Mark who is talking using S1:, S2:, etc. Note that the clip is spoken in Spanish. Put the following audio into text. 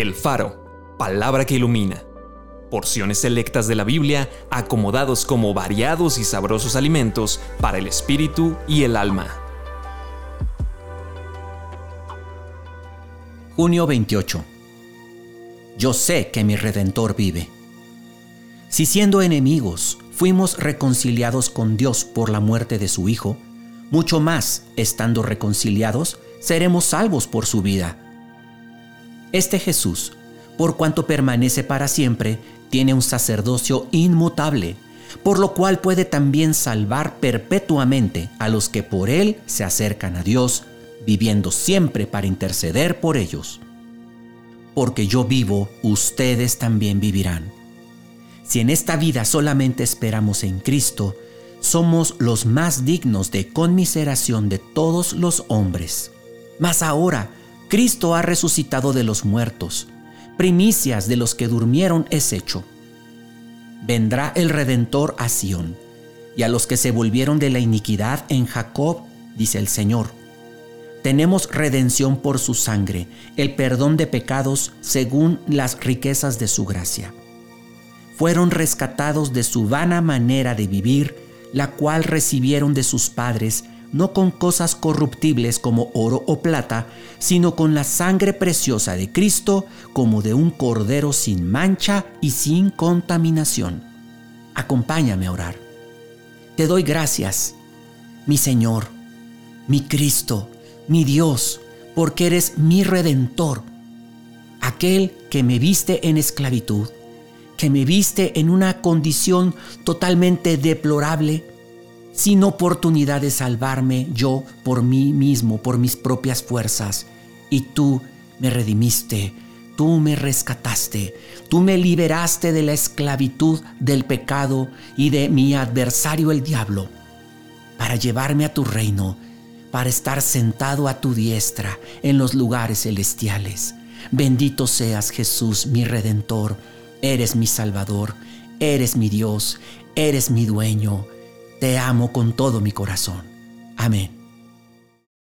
S1: El Faro, palabra que ilumina. Porciones selectas de la Biblia acomodados como variados y sabrosos alimentos para el espíritu y el alma.
S2: Junio 28. Yo sé que mi Redentor vive. Si siendo enemigos fuimos reconciliados con Dios por la muerte de su Hijo, mucho más, estando reconciliados, seremos salvos por su vida este Jesús, por cuanto permanece para siempre, tiene un sacerdocio inmutable, por lo cual puede también salvar perpetuamente a los que por él se acercan a Dios, viviendo siempre para interceder por ellos. Porque yo vivo, ustedes también vivirán. Si en esta vida solamente esperamos en Cristo, somos los más dignos de conmiseración de todos los hombres. Mas ahora, Cristo ha resucitado de los muertos, primicias de los que durmieron es hecho. Vendrá el Redentor a Sión, y a los que se volvieron de la iniquidad en Jacob, dice el Señor. Tenemos redención por su sangre, el perdón de pecados según las riquezas de su gracia. Fueron rescatados de su vana manera de vivir, la cual recibieron de sus padres, no con cosas corruptibles como oro o plata, sino con la sangre preciosa de Cristo como de un cordero sin mancha y sin contaminación. Acompáñame a orar. Te doy gracias, mi Señor, mi Cristo, mi Dios, porque eres mi redentor, aquel que me viste en esclavitud, que me viste en una condición totalmente deplorable, sin oportunidad de salvarme yo por mí mismo, por mis propias fuerzas. Y tú me redimiste, tú me rescataste, tú me liberaste de la esclavitud del pecado y de mi adversario el diablo, para llevarme a tu reino, para estar sentado a tu diestra en los lugares celestiales. Bendito seas Jesús, mi redentor, eres mi Salvador, eres mi Dios, eres mi dueño te amo con todo mi corazón. Amén.